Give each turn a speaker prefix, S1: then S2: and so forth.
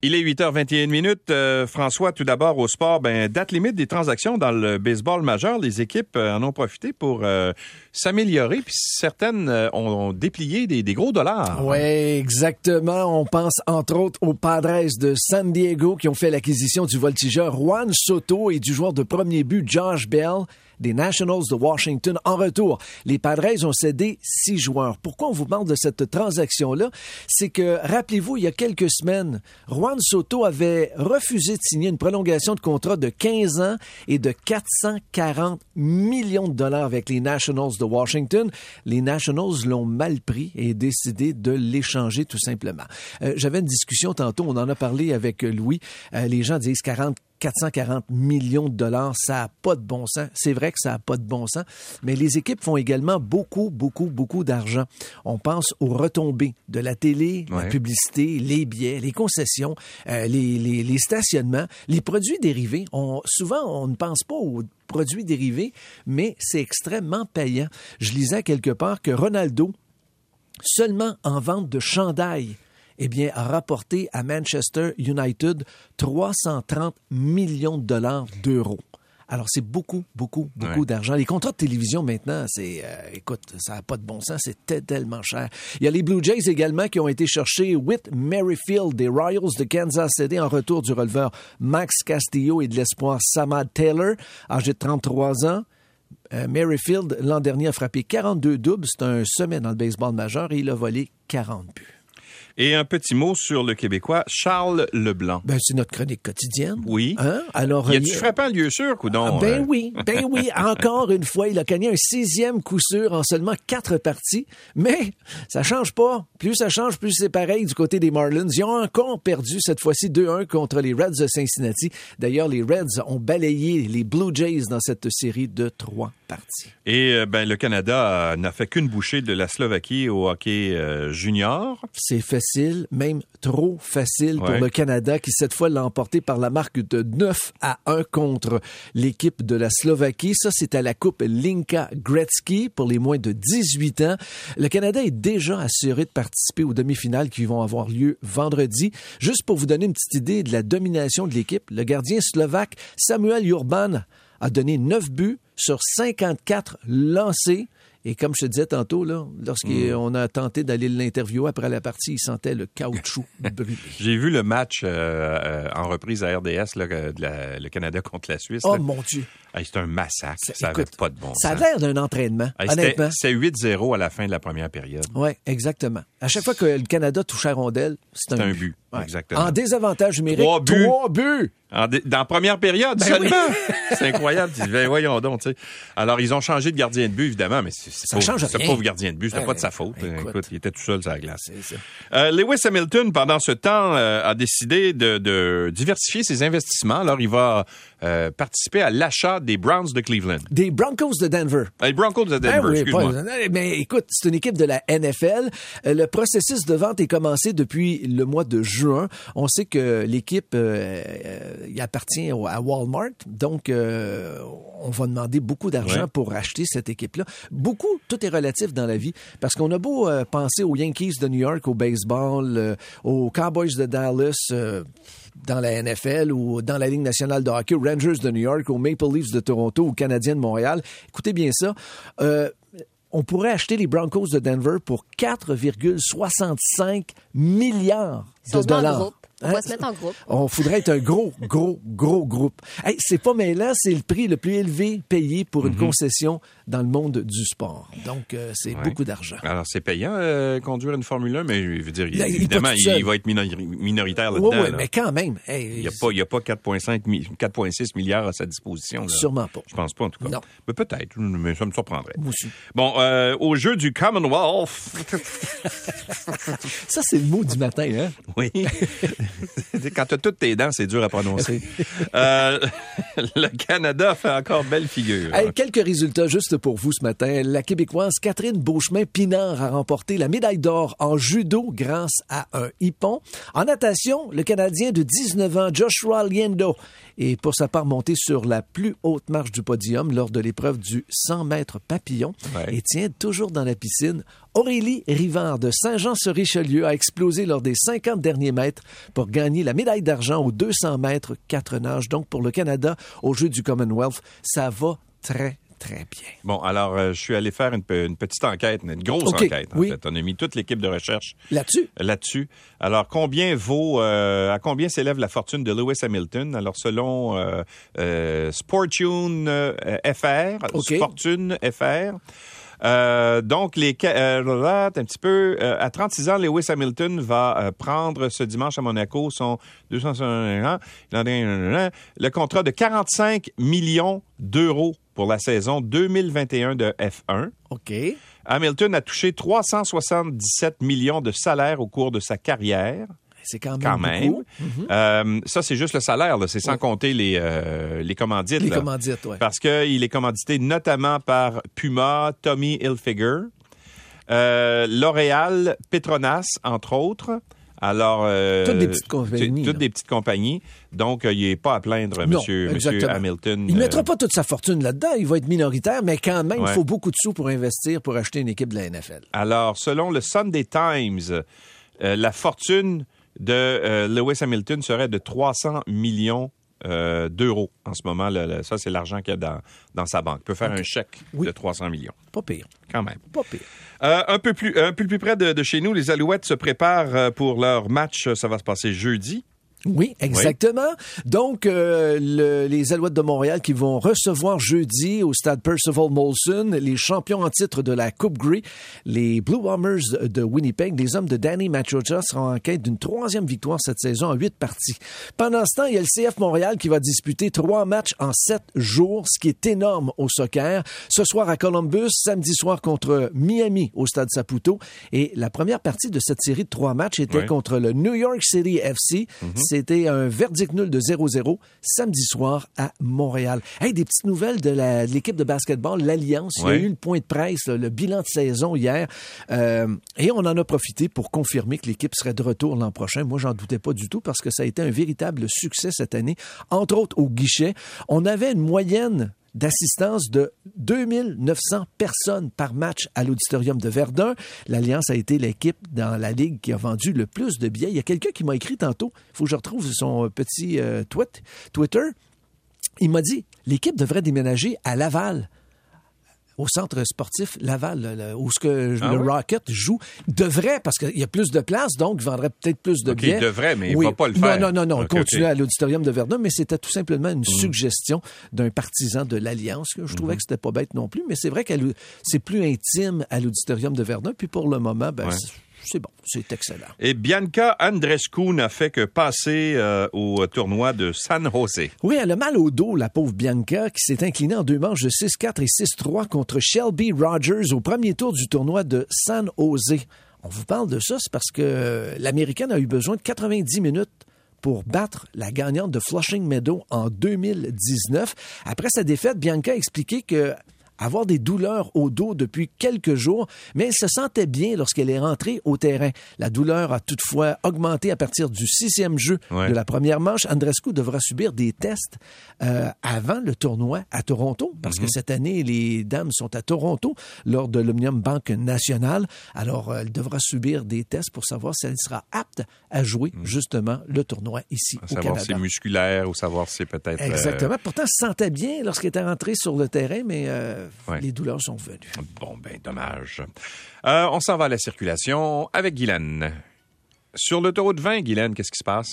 S1: Il est 8h21 minutes. Euh, François, tout d'abord au sport, ben, date limite des transactions dans le baseball majeur. Les équipes euh, en ont profité pour euh, s'améliorer, puis certaines ont, déplié des, gros dollars.
S2: Oui, exactement. On pense entre autres aux Padres de San Diego qui ont fait l'acquisition du voltigeur Juan Soto et du joueur de premier but Josh Bell des Nationals de Washington. En retour, les Padres ont cédé six joueurs. Pourquoi on vous parle de cette transaction-là? C'est que, rappelez-vous, il y a quelques semaines, Juan Soto avait refusé de signer une prolongation de contrat de 15 ans et de 440 millions de dollars avec les Nationals de Washington. Les Nationals l'ont mal pris et décidé de l'échanger tout simplement. Euh, j'avais une discussion tantôt, on en a parlé avec Louis. Euh, les gens disent 40 440 millions de dollars, ça n'a pas de bon sens. C'est vrai que ça n'a pas de bon sens, mais les équipes font également beaucoup, beaucoup, beaucoup d'argent. On pense aux retombées de la télé, la publicité, les billets, les concessions, euh, les, les, stationnements, les produits dérivés. On, souvent, on ne pense pas aux produits dérivés, mais c'est extrêmement payant. Je lisais quelque part que Ronaldo, seulement en vente de chandail, eh bien, a rapporté à Manchester United 330 millions de dollars d'euros. Alors, c'est beaucoup, beaucoup, beaucoup d'argent. Les contrats de télévision, maintenant, c'est, euh, écoute, ça n'a pas de bon sens, c'est tellement cher. Il y a les Blue Jays également qui ont été chercher Whit Merrifield des Royals de Kansas City en retour du releveur Max Castillo et de l'espoir Samad Taylor, âgé de 33 ans. Euh, Merrifield, l'an dernier, a frappé 42 doubles. C'est un sommet dans le baseball majeur et il a volé 40 buts.
S1: Et un petit mot sur le Québécois Charles Leblanc.
S2: Ben, c'est notre chronique quotidienne.
S1: Oui.
S2: Hein?
S1: Alors, y a-tu frappé un lieu sûr, coudon?
S2: Ben oui, ben oui. Encore une fois, il a gagné un sixième coup sûr en seulement quatre parties. Mais ça change pas. Plus ça change, plus c'est pareil du côté des Marlins. Ils ont encore perdu cette fois-ci 2-1 contre les Reds de Cincinnati. D'ailleurs, les Reds ont balayé les Blue Jays dans cette série de trois parties.
S1: Et euh, ben, le Canada n'a fait qu'une bouchée de la Slovaquie au hockey euh, junior.
S2: C'est fait facile, même trop facile pour le Canada qui cette fois l'a emporté par la marque de 9 à 1 contre l'équipe de la Slovaquie. Ça, c'est à la Coupe Linka Gretzky pour les moins de 18 ans. Le Canada est déjà assuré de participer aux demi-finales qui vont avoir lieu vendredi. Juste pour vous donner une petite idée de la domination de l'équipe, le gardien slovaque Samuel Urban a donné 9 buts sur 54 lancés. Et comme je te disais tantôt, là, lorsqu'on hmm. a tenté d'aller l'interviewer après la partie, il sentait le caoutchouc.
S1: J'ai vu le match euh, euh, en reprise à RDS, le Canada contre la Suisse.
S2: Oh mon Dieu!
S1: c'est un massacre. Ça n'avait pas de bon
S2: Ça a l'air d'un entraînement, honnêtement.
S1: C'est 8-0 à la fin de la première période.
S2: Oui, exactement. À chaque fois que le Canada touche à rondelle, c'est un,
S1: but. Exactement.
S2: En désavantage numérique,
S1: trois buts.
S2: Trois buts.
S1: dans la première période
S2: ben
S1: seulement. c'est incroyable. Ben, voyons donc. Alors, ils ont changé de gardien de but, évidemment, mais c'est
S2: ça change
S1: Ce pauvre gardien de but, c'était pas de sa faute. Écoute, il était tout seul sur la glace. Euh, Lewis Hamilton, pendant ce temps, euh, a décidé de, diversifier ses investissements. Alors, il va euh, participer à l'achat des Browns de Cleveland.
S2: Des Broncos de Denver.
S1: Les Broncos de Denver, ah excuse-moi.
S2: Mais écoute, c'est une équipe de la NFL. Le processus de vente est commencé depuis le mois de juin. On sait que l'équipe il appartient à Walmart, donc on va demander beaucoup d'argent pour acheter cette équipe-là. Beaucoup, tout est relatif dans la vie, parce qu'on a beau euh, penser aux Yankees de New York, au baseball, euh, aux Cowboys de Dallas. Euh, dans la NFL ou dans la Ligue nationale de hockey, aux Rangers de New York, aux Maple Leafs de Toronto, aux Canadiens de Montréal. Écoutez bien ça. on pourrait acheter les Broncos de Denver pour 4,65 milliards de dollars.
S3: On va hein? se mettre en groupe.
S2: On faudrait être un gros, gros, gros groupe. Hey, c'est pas mêlant, c'est le prix le plus élevé payé pour une mhm. concession dans le monde du sport. Donc, euh, c'est beaucoup d'argent.
S1: Alors, c'est payant euh, conduire une Formule 1, mais je veux dire, évidemment, il, va être minoritaire là-dedans. Oui,
S2: mais quand même.
S1: il n'y a pas, pas 4,6 milliards à sa disposition. Là.
S2: Sûrement pas.
S1: Je pense pas, en tout cas.
S2: Non.
S1: Mais peut-être, mais ça me surprendrait.
S2: Moi aussi.
S1: Bon, euh, au jeu du Commonwealth.
S2: ça, c'est le mot du matin, hein?
S1: Oui. Quand tu as toutes tes dents, c'est dur à prononcer. le Canada fait encore belle figure.
S2: quelques résultats juste pour vous ce matin. La Québécoise Catherine Beauchemin-Pinard a remporté la médaille d'or en judo grâce à un hippon. En natation, le Canadien de 19 ans Joshua Liendo est pour sa part monté sur la plus haute marche du podium lors de l'épreuve du 100 mètres papillon
S1: Ouais.
S2: et tient toujours dans la piscine. Aurélie Rivard de Saint-Jean-sur-Richelieu a explosé lors des 50 derniers mètres pour gagner la médaille d'argent aux 200 mètres 4 nages. Donc pour le Canada, aux Jeux du Commonwealth, ça va très, très bien.
S1: Bon, alors, euh, je suis allé faire une, pe- une petite enquête, une grosse enquête, en
S2: oui.
S1: fait. On a mis toute l'équipe de recherche
S2: Là-dessus,
S1: là-dessus. Alors, combien vaut, euh, à combien s'élève la fortune de Lewis Hamilton? Alors, selon euh, Sportune FR,
S2: OK.
S1: Fortune FR, euh, donc, les, euh, un petit peu, euh, à 36 ans, Lewis Hamilton va euh, prendre ce dimanche à Monaco son 261 ans, le contrat de 45 millions d'euros pour la saison 2021 de F1.
S2: OK.
S1: Hamilton a touché 377 millions de salaires au cours de sa carrière,
S2: C'est quand même,
S1: quand même.
S2: beaucoup. Mhm.
S1: Euh, ça, c'est juste le salaire, c'est sans compter les, euh, les commandites.
S2: Les
S1: là.
S2: commandites, ouais.
S1: Parce qu'il est commandité notamment par Puma, Tommy Hilfiger, euh, L'Oréal, Petronas, entre autres. Alors, euh,
S2: Toutes des petites compagnies,
S1: Toutes
S2: là.
S1: des petites compagnies. Donc, euh, il n'est pas à plaindre,
S2: Non,
S1: monsieur, monsieur
S2: exactement.
S1: Hamilton.
S2: Il ne
S1: Euh,
S2: mettra pas toute sa fortune là-dedans, il va être minoritaire, mais quand même, il
S1: Ouais.
S2: faut beaucoup de sous pour investir pour acheter une équipe de la NFL.
S1: Alors, selon le Sunday Times, la fortune de euh, Lewis Hamilton serait de 300 millions euh, d'euros en ce moment. ça, c'est l'argent qu'il y a dans, dans sa banque. Il peut faire un chèque
S2: Oui.
S1: de 300 millions,
S2: Pas pire,
S1: quand même.
S2: pas pire.
S1: Euh, un, peu plus, un peu plus près de, de chez nous, les Alouettes se préparent pour leur match. Ça va se passer jeudi.
S2: Oui, exactement. Donc, euh, le- les Alouettes de Montréal qui vont recevoir jeudi au stade Percival Molson les champions en titre de la Coupe Grey, les Blue Bombers de Winnipeg. Les hommes de Danny Machocha seront en quête d'une troisième victoire cette saison en huit parties. Pendant ce temps, il y a le CF Montréal qui va disputer trois matchs en sept jours, ce qui est énorme au soccer. Ce soir à Columbus, samedi soir contre Miami au stade Saputo. Et la première partie de cette série de trois matchs était contre le New York City FC. C'était un verdict nul de 0-0 samedi soir à Montréal. Hey, des petites nouvelles de l'équipe de basketball, l'Alliance. Il y a eu le point de presse, le bilan de saison hier. Euh, et on en a profité pour confirmer que l'équipe serait de retour l'an prochain. Moi, j'en doutais pas du tout parce que ça a été un véritable succès cette année, entre autres au guichet. On avait une moyenne d'assistance de 2900 personnes par match à l'auditorium de Verdun. L'Alliance a été l'équipe dans la ligue qui a vendu le plus de billets. Il y a quelqu'un qui m'a écrit tantôt, il faut que je retrouve son petit euh, Twitter. Il m'a dit, l'équipe devrait déménager à Laval au centre sportif Laval, où ce que
S1: Ah
S2: le
S1: oui?
S2: Rocket joue, devrait, parce qu'il y a plus de place, donc il vendrait peut-être plus de
S1: OK,
S2: billets.
S1: il devrait, mais il
S2: Oui.
S1: va pas le
S2: Non,
S1: faire.
S2: Non, non, non, continue.
S1: Mm.
S2: à l'auditorium de Verdun, mais c'était tout simplement une suggestion d'un partisan de l'Alliance. que Je trouvais
S1: Mm-hmm.
S2: que c'était pas bête non plus, mais c'est vrai que c'est plus intime à l'auditorium de Verdun, puis pour le moment, ben,
S1: Ouais.
S2: C'est- bon, c'est excellent.
S1: Et Bianca Andrescu n'a fait que passer euh, au tournoi de San Jose.
S2: Oui, elle a mal au dos, la pauvre Bianca, qui s'est inclinée en deux manches de 6-4 et 6-3 contre Shelby Rogers au premier tour du tournoi de San Jose. On vous parle de ça, c'est parce que euh, l'Américaine a eu besoin de 90 minutes pour battre la gagnante de Flushing Meadow en 2019. Après sa défaite, Bianca a expliqué que avoir des douleurs au dos depuis quelques jours, mais elle se sentait bien lorsqu'elle est rentrée au terrain. La douleur a toutefois augmenté à partir du sixième jeu
S1: Ouais.
S2: de la première manche. Andrescu devra subir des tests euh, avant le tournoi à Toronto, parce que cette année, les dames sont à Toronto lors de l'Omnium Bank National. Alors, euh, elle devra subir des tests pour savoir si elle sera apte à jouer justement le tournoi ici
S1: À
S2: au
S1: savoir
S2: Canada.
S1: si c'est musculaire ou savoir si c'est peut-être... euh,
S2: Exactement. Pourtant, elle se sentait bien lorsqu'elle était rentrée sur le terrain, mais euh,
S1: Ouais.
S2: les douleurs sont venues.
S1: Bon, ben, dommage. Euh, on s'en va à la circulation avec Guylaine. Sur l'autoroute 20, Guylaine, qu'est-ce qui se passe?